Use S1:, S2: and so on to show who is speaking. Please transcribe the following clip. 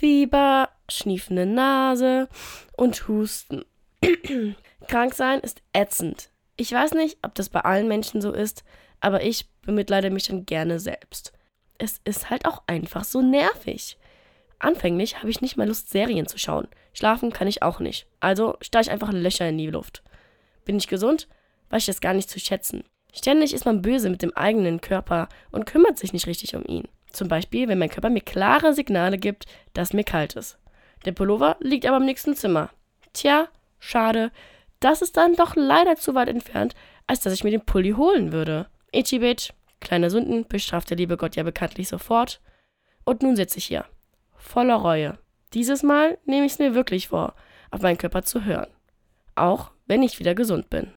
S1: Fieber, schniefende Nase und Husten. Krank sein ist ätzend. Ich weiß nicht, ob das bei allen Menschen so ist, aber ich bemitleide mich dann gerne selbst. Es ist halt auch einfach so nervig. Anfänglich habe ich nicht mal Lust, Serien zu schauen. Schlafen kann ich auch nicht. Also starre ich einfach Löcher in die Luft. Bin ich gesund? Weiß ich das gar nicht zu schätzen. Ständig ist man böse mit dem eigenen Körper und kümmert sich nicht richtig um ihn. Zum Beispiel, wenn mein Körper mir klare Signale gibt, dass mir kalt ist. Der Pullover liegt aber im nächsten Zimmer. Tja, schade. Das ist dann doch leider zu weit entfernt, als dass ich mir den Pulli holen würde. Itchy Bitch, kleine Sünden bestraft der liebe Gott ja bekanntlich sofort. Und nun sitze ich hier. Voller Reue. Dieses Mal nehme ich es mir wirklich vor, auf meinen Körper zu hören. Auch wenn ich wieder gesund bin.